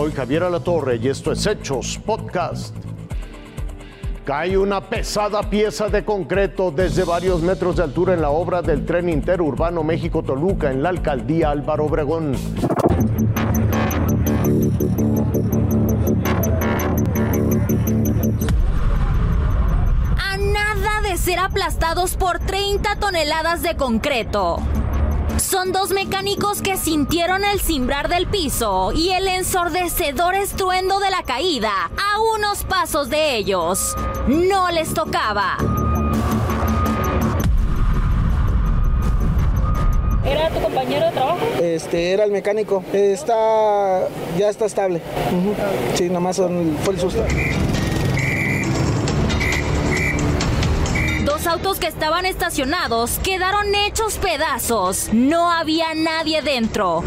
Soy Javier Alatorre y esto es Hechos Podcast. Cae una pesada pieza de concreto desde varios metros de altura en la obra del tren interurbano México-Toluca en la alcaldía Álvaro Obregón. A nada de ser aplastados por 30 toneladas de concreto. Son dos mecánicos que sintieron el cimbrar del piso y el ensordecedor estruendo de la caída a unos pasos de ellos. No les tocaba. ¿Era tu compañero de trabajo? Este, era el mecánico. Está, ya está estable. Sí, nomás son- fue el susto. Dos autos que estaban estacionados quedaron hechos pedazos. No había nadie dentro.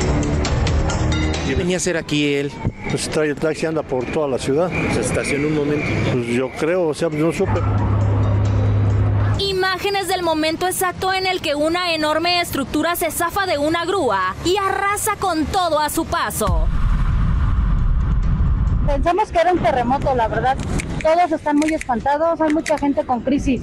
¿Qué venía a hacer aquí él? Pues trae el taxi anda por toda la ciudad. Se estacionó un momento. Pues yo creo, o sea, no supe. Imágenes del momento exacto en el que una enorme estructura se zafa de una grúa y arrasa con todo a su paso. Pensamos que era un terremoto, la verdad. Todos están muy espantados, hay mucha gente con crisis.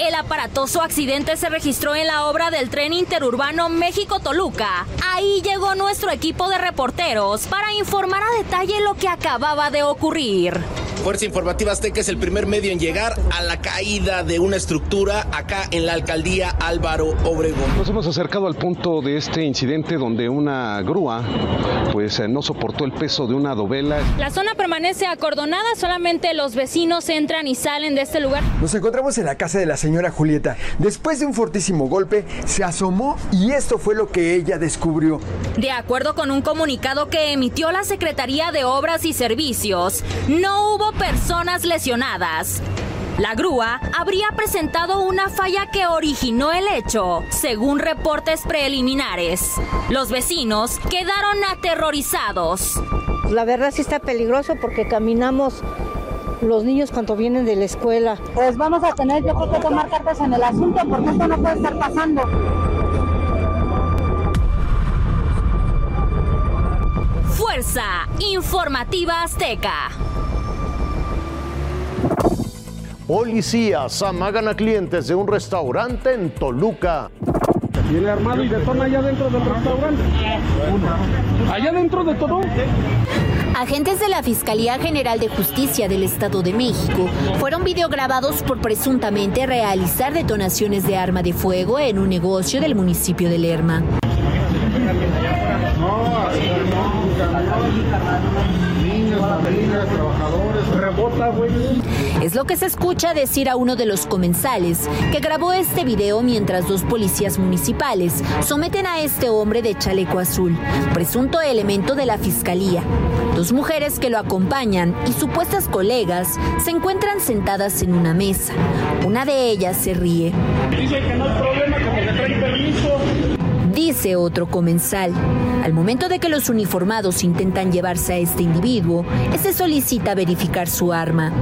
El aparatoso accidente se registró en la obra del tren interurbano México-Toluca. Ahí llegó nuestro equipo de reporteros para informar a detalle lo que acababa de ocurrir. Fuerza Informativa Azteca es el primer medio en llegar a la caída de una estructura acá en la alcaldía Álvaro Obregón. Nos hemos acercado al punto de este incidente donde una grúa pues eh, no soportó el peso de una dovela. La zona permanece acordonada, solamente los vecinos entran y salen de este lugar. Nos encontramos en la casa de la señora Julieta. Después de un fortísimo golpe, se asomó y esto fue lo que ella descubrió. De acuerdo con un comunicado que emitió la Secretaría de Obras y Servicios, no hubo personas lesionadas. La grúa habría presentado una falla que originó el hecho, según reportes preliminares. Los vecinos quedaron aterrorizados. La verdad sí está peligroso porque caminamos los niños cuando vienen de la escuela. Pues vamos a tener, yo creo que tomar cartas en el asunto porque esto no puede estar pasando. Fuerza Informativa Azteca. Policías amagan a clientes de un restaurante en Toluca. Viene armado y detona allá dentro del restaurante. Allá dentro de todo. Agentes de la Fiscalía General de Justicia del Estado de México fueron videograbados por presuntamente realizar detonaciones de arma de fuego en un negocio del municipio de Lerma. Es lo que se escucha decir a uno de los comensales que grabó este video mientras dos policías municipales someten a este hombre de chaleco azul, presunto elemento de la fiscalía. Dos mujeres que lo acompañan y supuestas colegas se encuentran sentadas en una mesa. Una de ellas se ríe. Dice que no hay problema, que porque trae permiso. Dice otro comensal. Al momento de que los uniformados intentan llevarse a este individuo, este solicita verificar su arma.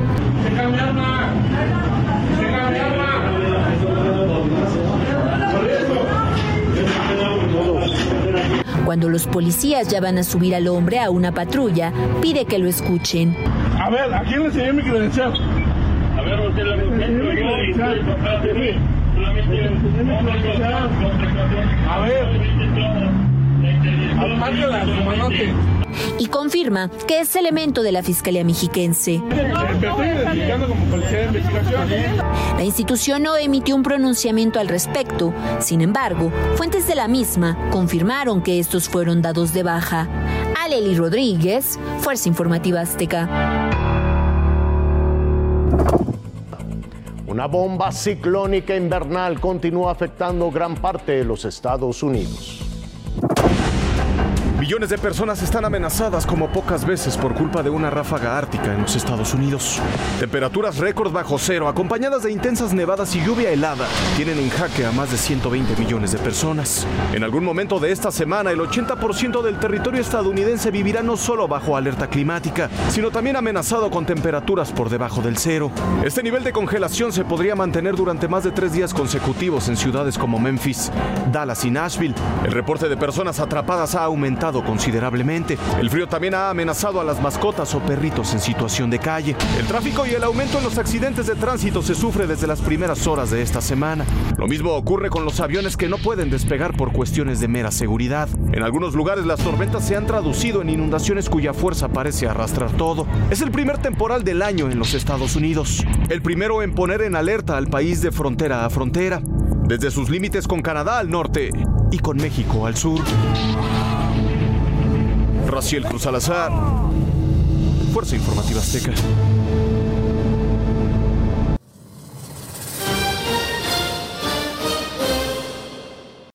Cuando los policías ya van a subir al hombre a una patrulla, pide que lo escuchen. A ver, ¿a quién le enseñé mi credencial? A ver, usted la Y confirma que es elemento de la Fiscalía Mexiquense. La institución no emitió un pronunciamiento al respecto. Sin embargo, fuentes de la misma confirmaron que estos fueron dados de baja. Aleli Rodríguez, Fuerza Informativa Azteca. Una bomba ciclónica invernal continúa afectando gran parte de los Estados Unidos. Millones de personas están amenazadas como pocas veces por culpa de una ráfaga ártica en los Estados Unidos. Temperaturas récord bajo cero, acompañadas de intensas nevadas y lluvia helada, tienen en jaque a más de 120 millones de personas. En algún momento de esta semana, el 80% del territorio estadounidense vivirá no solo bajo alerta climática, sino también amenazado con temperaturas por debajo del cero. Este nivel de congelación se podría mantener durante más de tres días consecutivos en ciudades como Memphis, Dallas y Nashville. El reporte de personas atrapadas ha aumentado considerablemente. El frío también ha amenazado a las mascotas o perritos en situación de calle. El tráfico y el aumento en los accidentes de tránsito se sufre desde las primeras horas de esta semana. Lo mismo ocurre con los aviones que no pueden despegar por cuestiones de mera seguridad. En algunos lugares las tormentas se han traducido en inundaciones cuya fuerza parece arrastrar todo. Es el primer temporal del año en los Estados Unidos. El primero en poner en alerta al país de frontera a frontera, desde sus límites con Canadá al norte y con México al sur. Raciel Cruz Salazar, Fuerza Informativa Azteca.